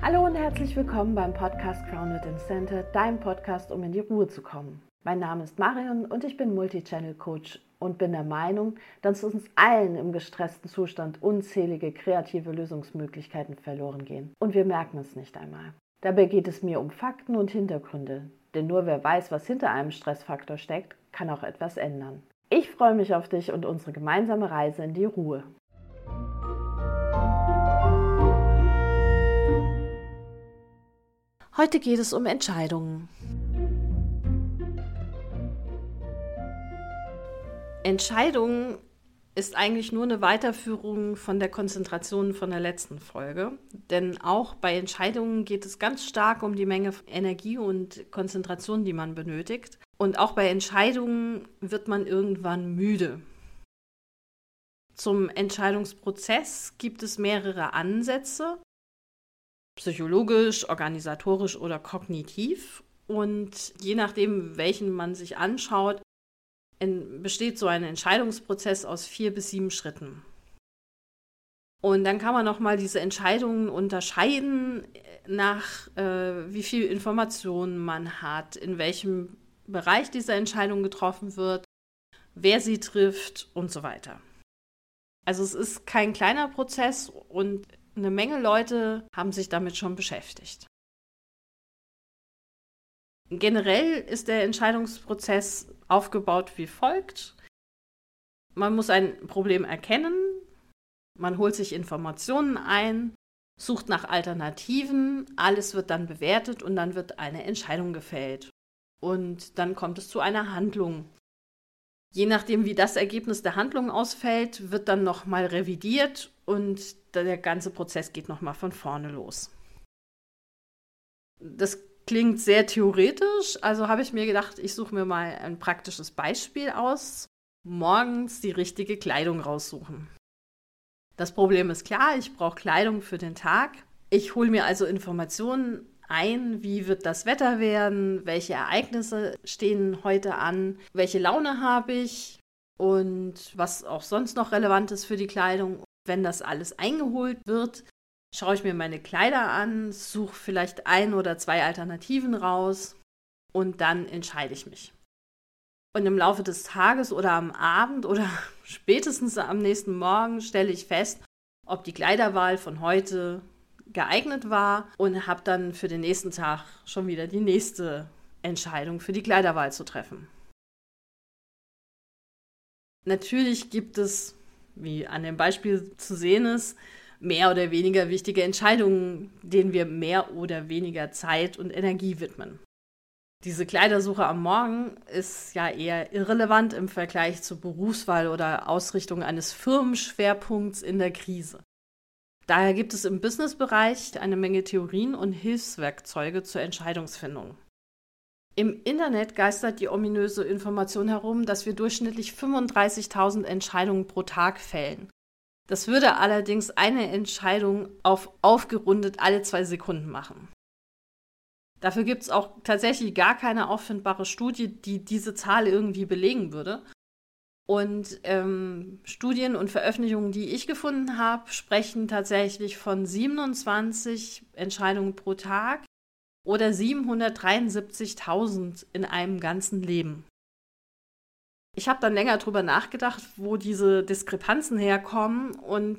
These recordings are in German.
Hallo und herzlich willkommen beim Podcast Grounded in Center, deinem Podcast, um in die Ruhe zu kommen. Mein Name ist Marion und ich bin Multichannel Coach und bin der Meinung, dass uns allen im gestressten Zustand unzählige kreative Lösungsmöglichkeiten verloren gehen. Und wir merken es nicht einmal. Dabei geht es mir um Fakten und Hintergründe, denn nur wer weiß, was hinter einem Stressfaktor steckt, kann auch etwas ändern. Ich freue mich auf dich und unsere gemeinsame Reise in die Ruhe. Heute geht es um Entscheidungen. Entscheidungen ist eigentlich nur eine Weiterführung von der Konzentration von der letzten Folge. Denn auch bei Entscheidungen geht es ganz stark um die Menge Energie und Konzentration, die man benötigt. Und auch bei Entscheidungen wird man irgendwann müde. Zum Entscheidungsprozess gibt es mehrere Ansätze, psychologisch, organisatorisch oder kognitiv. Und je nachdem, welchen man sich anschaut, besteht so ein Entscheidungsprozess aus vier bis sieben Schritten. Und dann kann man nochmal diese Entscheidungen unterscheiden nach, äh, wie viel Informationen man hat, in welchem Bereich diese Entscheidung getroffen wird, wer sie trifft und so weiter. Also es ist kein kleiner Prozess und eine Menge Leute haben sich damit schon beschäftigt. Generell ist der Entscheidungsprozess aufgebaut wie folgt. Man muss ein Problem erkennen, man holt sich Informationen ein, sucht nach Alternativen, alles wird dann bewertet und dann wird eine Entscheidung gefällt. Und dann kommt es zu einer Handlung. Je nachdem, wie das Ergebnis der Handlung ausfällt, wird dann nochmal revidiert und der ganze Prozess geht nochmal von vorne los. Das klingt sehr theoretisch, also habe ich mir gedacht, ich suche mir mal ein praktisches Beispiel aus. Morgens die richtige Kleidung raussuchen. Das Problem ist klar, ich brauche Kleidung für den Tag. Ich hole mir also Informationen ein, wie wird das Wetter werden, welche Ereignisse stehen heute an, welche Laune habe ich und was auch sonst noch relevant ist für die Kleidung. Wenn das alles eingeholt wird, schaue ich mir meine Kleider an, suche vielleicht ein oder zwei Alternativen raus und dann entscheide ich mich. Und im Laufe des Tages oder am Abend oder spätestens am nächsten Morgen stelle ich fest, ob die Kleiderwahl von heute geeignet war und habe dann für den nächsten Tag schon wieder die nächste Entscheidung für die Kleiderwahl zu treffen. Natürlich gibt es, wie an dem Beispiel zu sehen ist, mehr oder weniger wichtige Entscheidungen, denen wir mehr oder weniger Zeit und Energie widmen. Diese Kleidersuche am Morgen ist ja eher irrelevant im Vergleich zur Berufswahl oder Ausrichtung eines Firmenschwerpunkts in der Krise. Daher gibt es im Businessbereich eine Menge Theorien und Hilfswerkzeuge zur Entscheidungsfindung. Im Internet geistert die ominöse Information herum, dass wir durchschnittlich 35.000 Entscheidungen pro Tag fällen. Das würde allerdings eine Entscheidung auf aufgerundet alle zwei Sekunden machen. Dafür gibt es auch tatsächlich gar keine auffindbare Studie, die diese Zahl irgendwie belegen würde. Und ähm, Studien und Veröffentlichungen, die ich gefunden habe, sprechen tatsächlich von 27 Entscheidungen pro Tag oder 773.000 in einem ganzen Leben ich habe dann länger drüber nachgedacht, wo diese Diskrepanzen herkommen und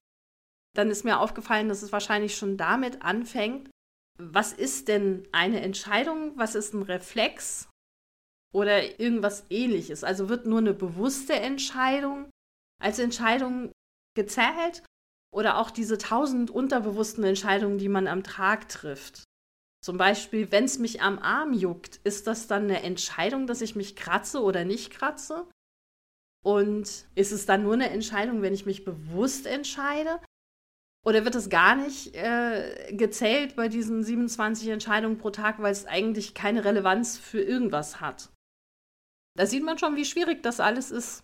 dann ist mir aufgefallen, dass es wahrscheinlich schon damit anfängt, was ist denn eine Entscheidung, was ist ein Reflex oder irgendwas ähnliches. Also wird nur eine bewusste Entscheidung als Entscheidung gezählt oder auch diese tausend unterbewussten Entscheidungen, die man am Tag trifft. Zum Beispiel, wenn es mich am Arm juckt, ist das dann eine Entscheidung, dass ich mich kratze oder nicht kratze? Und ist es dann nur eine Entscheidung, wenn ich mich bewusst entscheide? Oder wird es gar nicht äh, gezählt bei diesen 27 Entscheidungen pro Tag, weil es eigentlich keine Relevanz für irgendwas hat? Da sieht man schon, wie schwierig das alles ist.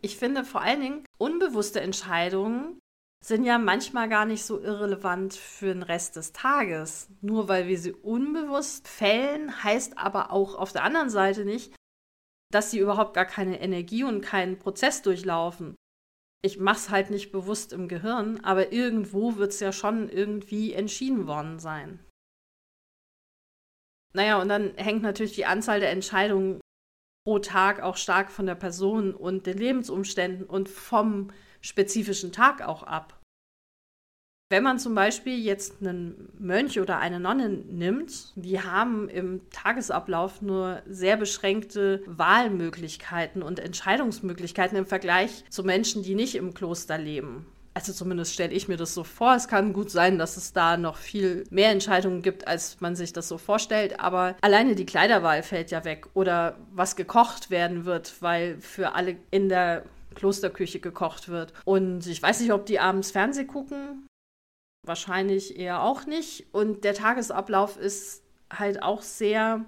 Ich finde vor allen Dingen, unbewusste Entscheidungen sind ja manchmal gar nicht so irrelevant für den Rest des Tages. Nur weil wir sie unbewusst fällen, heißt aber auch auf der anderen Seite nicht, dass sie überhaupt gar keine Energie und keinen Prozess durchlaufen. Ich mache es halt nicht bewusst im Gehirn, aber irgendwo wird es ja schon irgendwie entschieden worden sein. Naja, und dann hängt natürlich die Anzahl der Entscheidungen pro Tag auch stark von der Person und den Lebensumständen und vom spezifischen Tag auch ab. Wenn man zum Beispiel jetzt einen Mönch oder eine Nonne nimmt, die haben im Tagesablauf nur sehr beschränkte Wahlmöglichkeiten und Entscheidungsmöglichkeiten im Vergleich zu Menschen, die nicht im Kloster leben. Also zumindest stelle ich mir das so vor. Es kann gut sein, dass es da noch viel mehr Entscheidungen gibt, als man sich das so vorstellt. Aber alleine die Kleiderwahl fällt ja weg oder was gekocht werden wird, weil für alle in der Klosterküche gekocht wird. Und ich weiß nicht, ob die abends Fernseh gucken. Wahrscheinlich eher auch nicht. Und der Tagesablauf ist halt auch sehr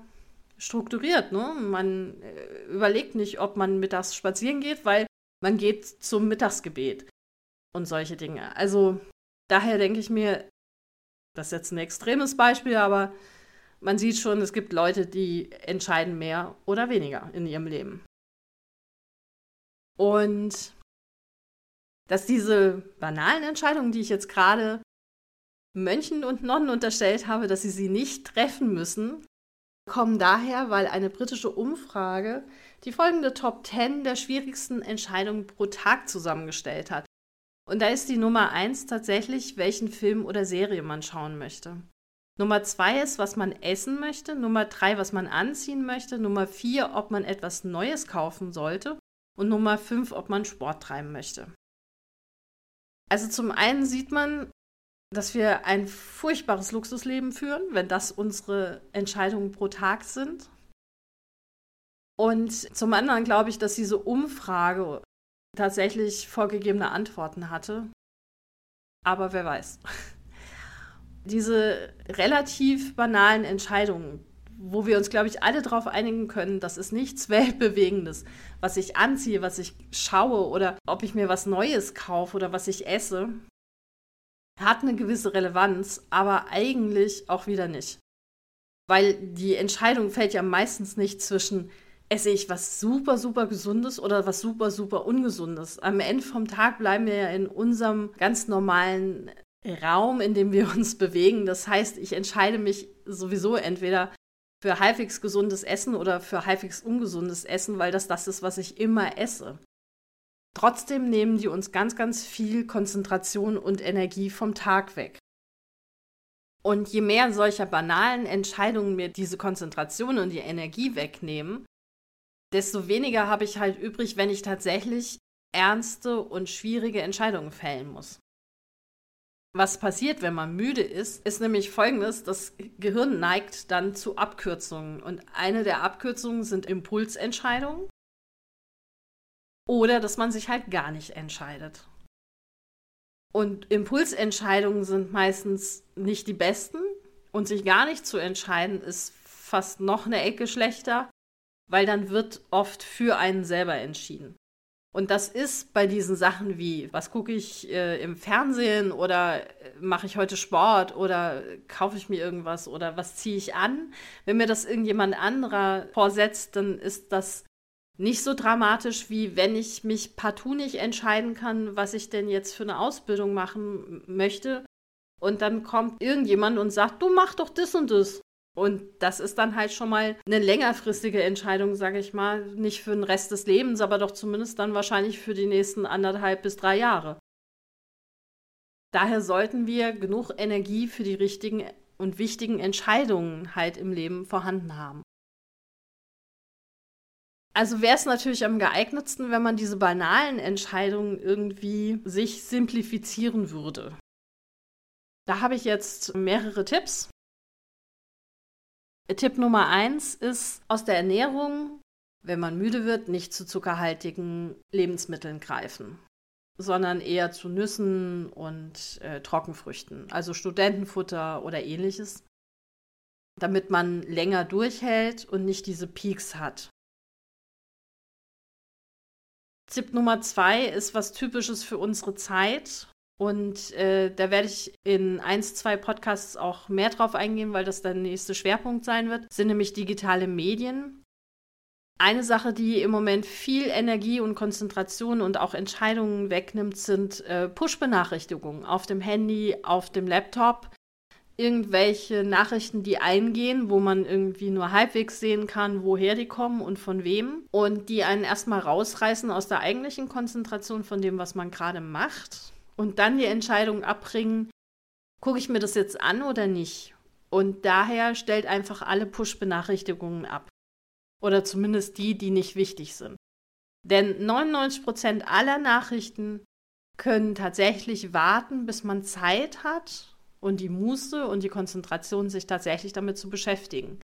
strukturiert. Ne? Man äh, überlegt nicht, ob man mittags spazieren geht, weil man geht zum Mittagsgebet und solche Dinge. Also daher denke ich mir, das ist jetzt ein extremes Beispiel, aber man sieht schon, es gibt Leute, die entscheiden mehr oder weniger in ihrem Leben. Und dass diese banalen Entscheidungen, die ich jetzt gerade Mönchen und Nonnen unterstellt habe, dass sie sie nicht treffen müssen, kommen daher, weil eine britische Umfrage die folgende Top 10 der schwierigsten Entscheidungen pro Tag zusammengestellt hat. Und da ist die Nummer 1 tatsächlich, welchen Film oder Serie man schauen möchte. Nummer 2 ist, was man essen möchte. Nummer 3, was man anziehen möchte. Nummer 4, ob man etwas Neues kaufen sollte. Und Nummer 5, ob man Sport treiben möchte. Also zum einen sieht man, dass wir ein furchtbares Luxusleben führen, wenn das unsere Entscheidungen pro Tag sind. Und zum anderen glaube ich, dass diese Umfrage tatsächlich vorgegebene Antworten hatte. Aber wer weiß. Diese relativ banalen Entscheidungen, wo wir uns, glaube ich, alle darauf einigen können, das ist nichts Weltbewegendes, was ich anziehe, was ich schaue oder ob ich mir was Neues kaufe oder was ich esse, hat eine gewisse Relevanz, aber eigentlich auch wieder nicht. Weil die Entscheidung fällt ja meistens nicht zwischen, esse ich was super, super Gesundes oder was super, super Ungesundes. Am Ende vom Tag bleiben wir ja in unserem ganz normalen Raum, in dem wir uns bewegen. Das heißt, ich entscheide mich sowieso entweder für halbwegs gesundes Essen oder für halbwegs ungesundes Essen, weil das das ist, was ich immer esse. Trotzdem nehmen die uns ganz, ganz viel Konzentration und Energie vom Tag weg. Und je mehr solcher banalen Entscheidungen mir diese Konzentration und die Energie wegnehmen, desto weniger habe ich halt übrig, wenn ich tatsächlich ernste und schwierige Entscheidungen fällen muss. Was passiert, wenn man müde ist, ist nämlich folgendes: Das Gehirn neigt dann zu Abkürzungen. Und eine der Abkürzungen sind Impulsentscheidungen oder dass man sich halt gar nicht entscheidet. Und Impulsentscheidungen sind meistens nicht die besten und sich gar nicht zu entscheiden ist fast noch eine Ecke schlechter, weil dann wird oft für einen selber entschieden. Und das ist bei diesen Sachen wie, was gucke ich äh, im Fernsehen oder äh, mache ich heute Sport oder kaufe ich mir irgendwas oder was ziehe ich an. Wenn mir das irgendjemand anderer vorsetzt, dann ist das nicht so dramatisch, wie wenn ich mich partout nicht entscheiden kann, was ich denn jetzt für eine Ausbildung machen möchte. Und dann kommt irgendjemand und sagt, du mach doch das und das. Und das ist dann halt schon mal eine längerfristige Entscheidung, sage ich mal. Nicht für den Rest des Lebens, aber doch zumindest dann wahrscheinlich für die nächsten anderthalb bis drei Jahre. Daher sollten wir genug Energie für die richtigen und wichtigen Entscheidungen halt im Leben vorhanden haben. Also wäre es natürlich am geeignetsten, wenn man diese banalen Entscheidungen irgendwie sich simplifizieren würde. Da habe ich jetzt mehrere Tipps. Tipp Nummer eins ist aus der Ernährung, wenn man müde wird, nicht zu zuckerhaltigen Lebensmitteln greifen, sondern eher zu Nüssen und äh, Trockenfrüchten, also Studentenfutter oder ähnliches, damit man länger durchhält und nicht diese Peaks hat. Tipp Nummer zwei ist was Typisches für unsere Zeit und äh, da werde ich in eins, zwei Podcasts auch mehr drauf eingehen, weil das der nächste Schwerpunkt sein wird, sind nämlich digitale Medien. Eine Sache, die im Moment viel Energie und Konzentration und auch Entscheidungen wegnimmt, sind äh, Push-Benachrichtigungen auf dem Handy, auf dem Laptop. Irgendwelche Nachrichten, die eingehen, wo man irgendwie nur halbwegs sehen kann, woher die kommen und von wem. Und die einen erstmal rausreißen aus der eigentlichen Konzentration von dem, was man gerade macht. Und dann die Entscheidung abbringen, gucke ich mir das jetzt an oder nicht. Und daher stellt einfach alle Push-Benachrichtigungen ab. Oder zumindest die, die nicht wichtig sind. Denn 99% aller Nachrichten können tatsächlich warten, bis man Zeit hat und die Muße und die Konzentration, sich tatsächlich damit zu beschäftigen.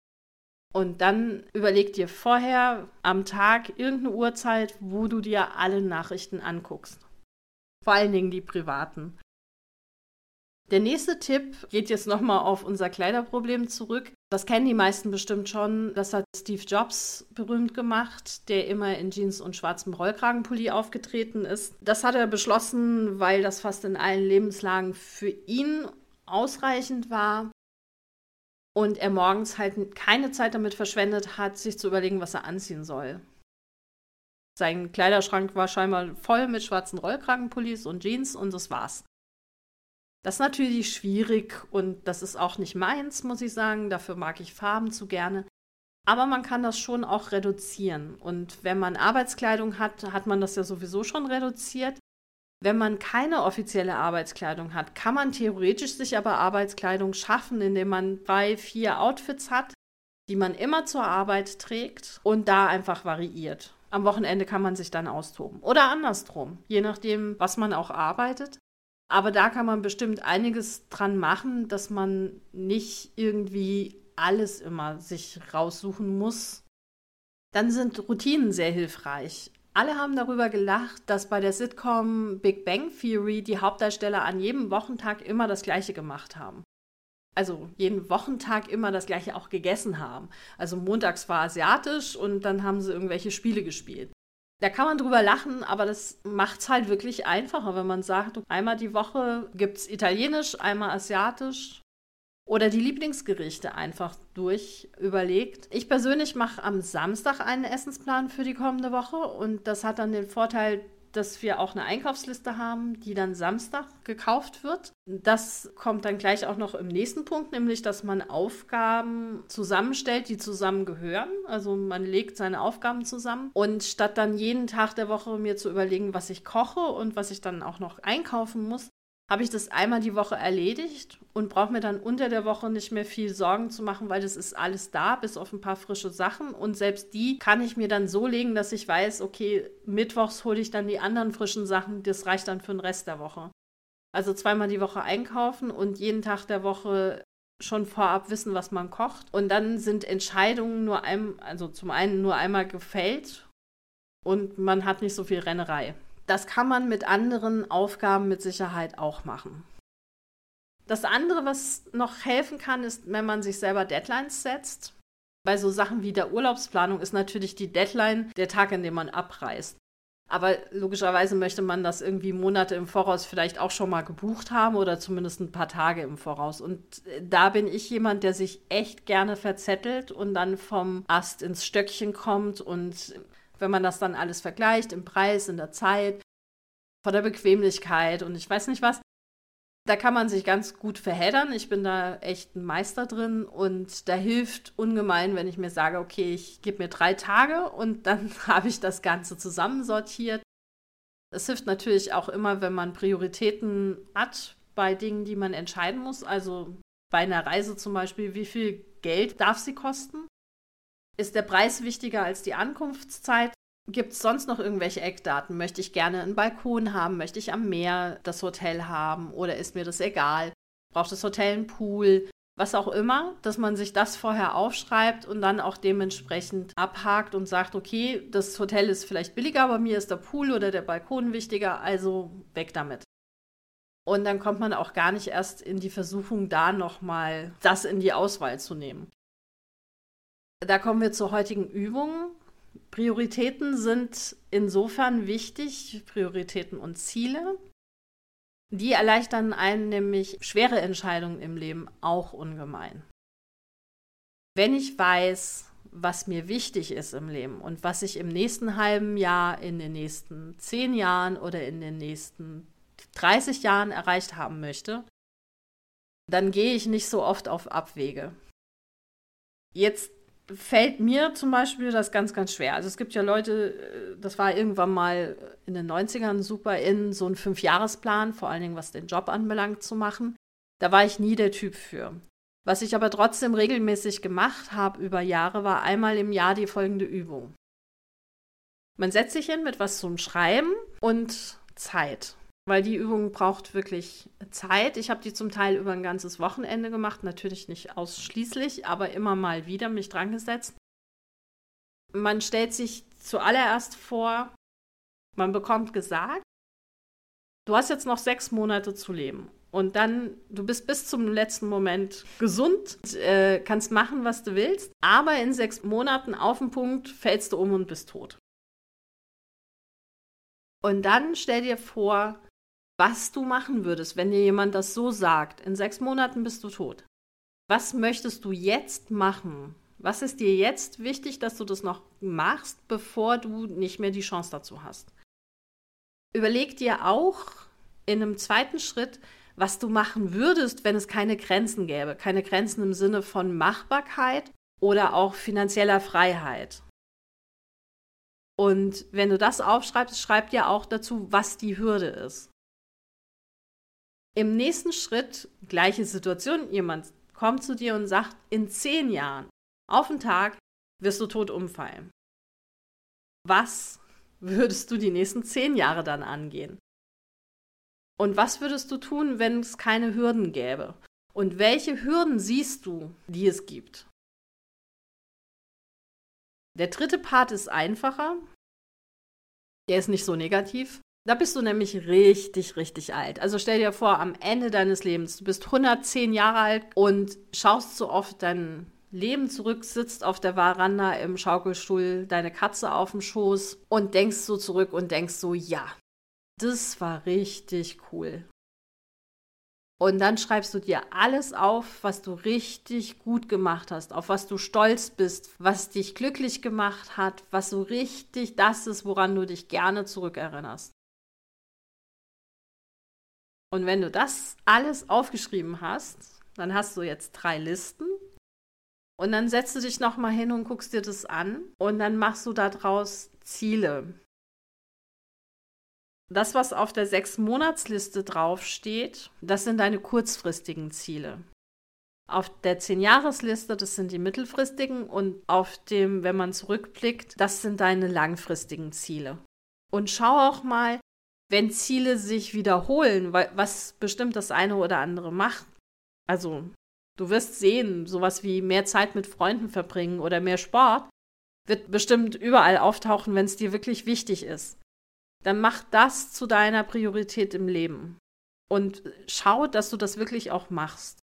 Und dann überleg dir vorher am Tag irgendeine Uhrzeit, wo du dir alle Nachrichten anguckst. Vor allen Dingen die privaten. Der nächste Tipp geht jetzt nochmal auf unser Kleiderproblem zurück. Das kennen die meisten bestimmt schon. Das hat Steve Jobs berühmt gemacht, der immer in Jeans und schwarzem Rollkragenpulli aufgetreten ist. Das hat er beschlossen, weil das fast in allen Lebenslagen für ihn ausreichend war und er morgens halt keine Zeit damit verschwendet hat, sich zu überlegen, was er anziehen soll. Sein Kleiderschrank war scheinbar voll mit schwarzen Rollkragenpullis und Jeans und das war's. Das ist natürlich schwierig und das ist auch nicht meins, muss ich sagen. Dafür mag ich Farben zu gerne. Aber man kann das schon auch reduzieren. Und wenn man Arbeitskleidung hat, hat man das ja sowieso schon reduziert. Wenn man keine offizielle Arbeitskleidung hat, kann man theoretisch sich aber Arbeitskleidung schaffen, indem man drei, vier Outfits hat, die man immer zur Arbeit trägt und da einfach variiert. Am Wochenende kann man sich dann austoben. Oder andersrum, je nachdem, was man auch arbeitet. Aber da kann man bestimmt einiges dran machen, dass man nicht irgendwie alles immer sich raussuchen muss. Dann sind Routinen sehr hilfreich. Alle haben darüber gelacht, dass bei der Sitcom Big Bang Theory die Hauptdarsteller an jedem Wochentag immer das Gleiche gemacht haben. Also jeden Wochentag immer das Gleiche auch gegessen haben. Also montags war asiatisch und dann haben sie irgendwelche Spiele gespielt. Da kann man drüber lachen, aber das macht es halt wirklich einfacher, wenn man sagt, einmal die Woche gibt es Italienisch, einmal Asiatisch oder die Lieblingsgerichte einfach durch überlegt. Ich persönlich mache am Samstag einen Essensplan für die kommende Woche und das hat dann den Vorteil, dass wir auch eine Einkaufsliste haben, die dann Samstag gekauft wird. Das kommt dann gleich auch noch im nächsten Punkt, nämlich dass man Aufgaben zusammenstellt, die zusammengehören. Also man legt seine Aufgaben zusammen und statt dann jeden Tag der Woche mir zu überlegen, was ich koche und was ich dann auch noch einkaufen muss, habe ich das einmal die Woche erledigt und brauche mir dann unter der Woche nicht mehr viel Sorgen zu machen, weil das ist alles da, bis auf ein paar frische Sachen. Und selbst die kann ich mir dann so legen, dass ich weiß, okay, mittwochs hole ich dann die anderen frischen Sachen, das reicht dann für den Rest der Woche. Also zweimal die Woche einkaufen und jeden Tag der Woche schon vorab wissen, was man kocht. Und dann sind Entscheidungen nur ein, also zum einen nur einmal gefällt und man hat nicht so viel Rennerei. Das kann man mit anderen Aufgaben mit Sicherheit auch machen. Das andere, was noch helfen kann, ist, wenn man sich selber Deadlines setzt. Bei so Sachen wie der Urlaubsplanung ist natürlich die Deadline der Tag, an dem man abreist. Aber logischerweise möchte man das irgendwie Monate im Voraus vielleicht auch schon mal gebucht haben oder zumindest ein paar Tage im Voraus. Und äh, da bin ich jemand, der sich echt gerne verzettelt und dann vom Ast ins Stöckchen kommt und wenn man das dann alles vergleicht, im Preis, in der Zeit, von der Bequemlichkeit und ich weiß nicht was, da kann man sich ganz gut verheddern. Ich bin da echt ein Meister drin und da hilft ungemein, wenn ich mir sage, okay, ich gebe mir drei Tage und dann habe ich das Ganze zusammensortiert. Es hilft natürlich auch immer, wenn man Prioritäten hat bei Dingen, die man entscheiden muss. Also bei einer Reise zum Beispiel, wie viel Geld darf sie kosten? Ist der Preis wichtiger als die Ankunftszeit? Gibt es sonst noch irgendwelche Eckdaten? Möchte ich gerne einen Balkon haben? Möchte ich am Meer das Hotel haben? Oder ist mir das egal? Braucht das Hotel einen Pool? Was auch immer, dass man sich das vorher aufschreibt und dann auch dementsprechend abhakt und sagt, okay, das Hotel ist vielleicht billiger, aber mir ist der Pool oder der Balkon wichtiger, also weg damit. Und dann kommt man auch gar nicht erst in die Versuchung, da nochmal das in die Auswahl zu nehmen. Da kommen wir zur heutigen Übung. Prioritäten sind insofern wichtig, Prioritäten und Ziele. Die erleichtern einen nämlich schwere Entscheidungen im Leben auch ungemein. Wenn ich weiß, was mir wichtig ist im Leben und was ich im nächsten halben Jahr, in den nächsten zehn Jahren oder in den nächsten 30 Jahren erreicht haben möchte, dann gehe ich nicht so oft auf Abwege. Jetzt fällt mir zum Beispiel das ganz, ganz schwer. Also es gibt ja Leute, äh, das war irgendwann mal in den 90ern super in, so einen Fünfjahresplan, vor allen Dingen was den Job anbelangt, zu machen. Da war ich nie der Typ für. Was ich aber trotzdem regelmäßig gemacht habe über Jahre, war einmal im Jahr die folgende Übung. Man setzt sich hin mit was zum Schreiben und Zeit weil die Übung braucht wirklich Zeit. Ich habe die zum Teil über ein ganzes Wochenende gemacht, natürlich nicht ausschließlich, aber immer mal wieder mich dran gesetzt. Man stellt sich zuallererst vor, man bekommt gesagt, du hast jetzt noch sechs Monate zu leben. Und dann, du bist bis zum letzten Moment gesund, äh, kannst machen, was du willst, aber in sechs Monaten auf den Punkt fällst du um und bist tot. Und dann stell dir vor, was du machen würdest, wenn dir jemand das so sagt. In sechs Monaten bist du tot. Was möchtest du jetzt machen? Was ist dir jetzt wichtig, dass du das noch machst, bevor du nicht mehr die Chance dazu hast? Überleg dir auch in einem zweiten Schritt, was du machen würdest, wenn es keine Grenzen gäbe. Keine Grenzen im Sinne von Machbarkeit oder auch finanzieller Freiheit. Und wenn du das aufschreibst, schreib dir auch dazu, was die Hürde ist. Im nächsten Schritt, gleiche Situation, jemand kommt zu dir und sagt, in zehn Jahren, auf den Tag, wirst du tot umfallen. Was würdest du die nächsten zehn Jahre dann angehen? Und was würdest du tun, wenn es keine Hürden gäbe? Und welche Hürden siehst du, die es gibt? Der dritte Part ist einfacher. Der ist nicht so negativ. Da bist du nämlich richtig, richtig alt. Also stell dir vor, am Ende deines Lebens, du bist 110 Jahre alt und schaust so oft dein Leben zurück, sitzt auf der Veranda im Schaukelstuhl, deine Katze auf dem Schoß und denkst so zurück und denkst so, ja, das war richtig cool. Und dann schreibst du dir alles auf, was du richtig gut gemacht hast, auf was du stolz bist, was dich glücklich gemacht hat, was so richtig das ist, woran du dich gerne zurückerinnerst. Und wenn du das alles aufgeschrieben hast, dann hast du jetzt drei Listen. Und dann setzt du dich nochmal hin und guckst dir das an. Und dann machst du daraus Ziele. Das, was auf der Sechs-Monats-Liste draufsteht, das sind deine kurzfristigen Ziele. Auf der Zehn-Jahres-Liste, das sind die mittelfristigen. Und auf dem, wenn man zurückblickt, das sind deine langfristigen Ziele. Und schau auch mal, wenn Ziele sich wiederholen, was bestimmt das eine oder andere macht. Also, du wirst sehen, sowas wie mehr Zeit mit Freunden verbringen oder mehr Sport wird bestimmt überall auftauchen, wenn es dir wirklich wichtig ist. Dann mach das zu deiner Priorität im Leben und schau, dass du das wirklich auch machst.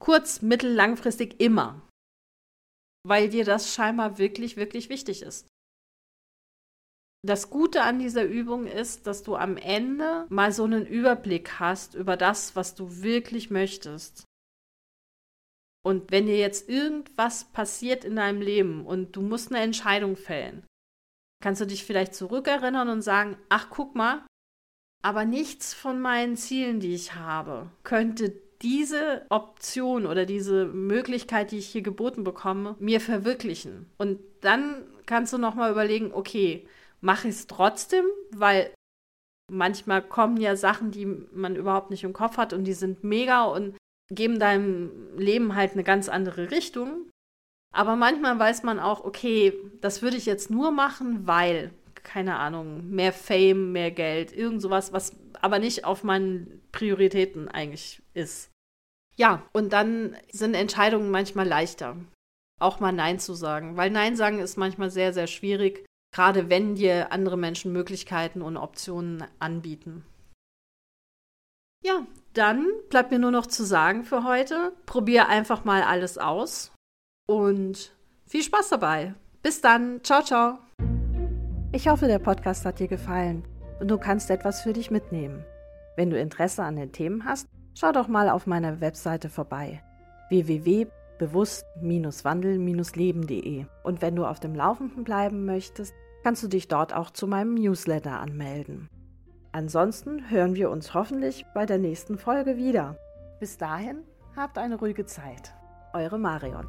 Kurz, mittel, langfristig immer. Weil dir das scheinbar wirklich, wirklich wichtig ist. Das Gute an dieser Übung ist, dass du am Ende mal so einen Überblick hast über das, was du wirklich möchtest. Und wenn dir jetzt irgendwas passiert in deinem Leben und du musst eine Entscheidung fällen, kannst du dich vielleicht zurückerinnern und sagen, ach guck mal, aber nichts von meinen Zielen, die ich habe, könnte diese Option oder diese Möglichkeit, die ich hier geboten bekomme, mir verwirklichen. Und dann kannst du nochmal überlegen, okay, mache ich es trotzdem, weil manchmal kommen ja Sachen, die man überhaupt nicht im Kopf hat und die sind mega und geben deinem Leben halt eine ganz andere Richtung. Aber manchmal weiß man auch, okay, das würde ich jetzt nur machen, weil, keine Ahnung, mehr Fame, mehr Geld, irgend sowas, was aber nicht auf meinen Prioritäten eigentlich ist. Ja, und dann sind Entscheidungen manchmal leichter, auch mal Nein zu sagen, weil Nein sagen ist manchmal sehr, sehr schwierig gerade wenn dir andere Menschen Möglichkeiten und Optionen anbieten. Ja, dann bleibt mir nur noch zu sagen für heute, probier einfach mal alles aus und viel Spaß dabei. Bis dann, ciao, ciao. Ich hoffe, der Podcast hat dir gefallen und du kannst etwas für dich mitnehmen. Wenn du Interesse an den Themen hast, schau doch mal auf meiner Webseite vorbei www bewusst-wandel-leben.de. Und wenn du auf dem Laufenden bleiben möchtest, kannst du dich dort auch zu meinem Newsletter anmelden. Ansonsten hören wir uns hoffentlich bei der nächsten Folge wieder. Bis dahin, habt eine ruhige Zeit. Eure Marion.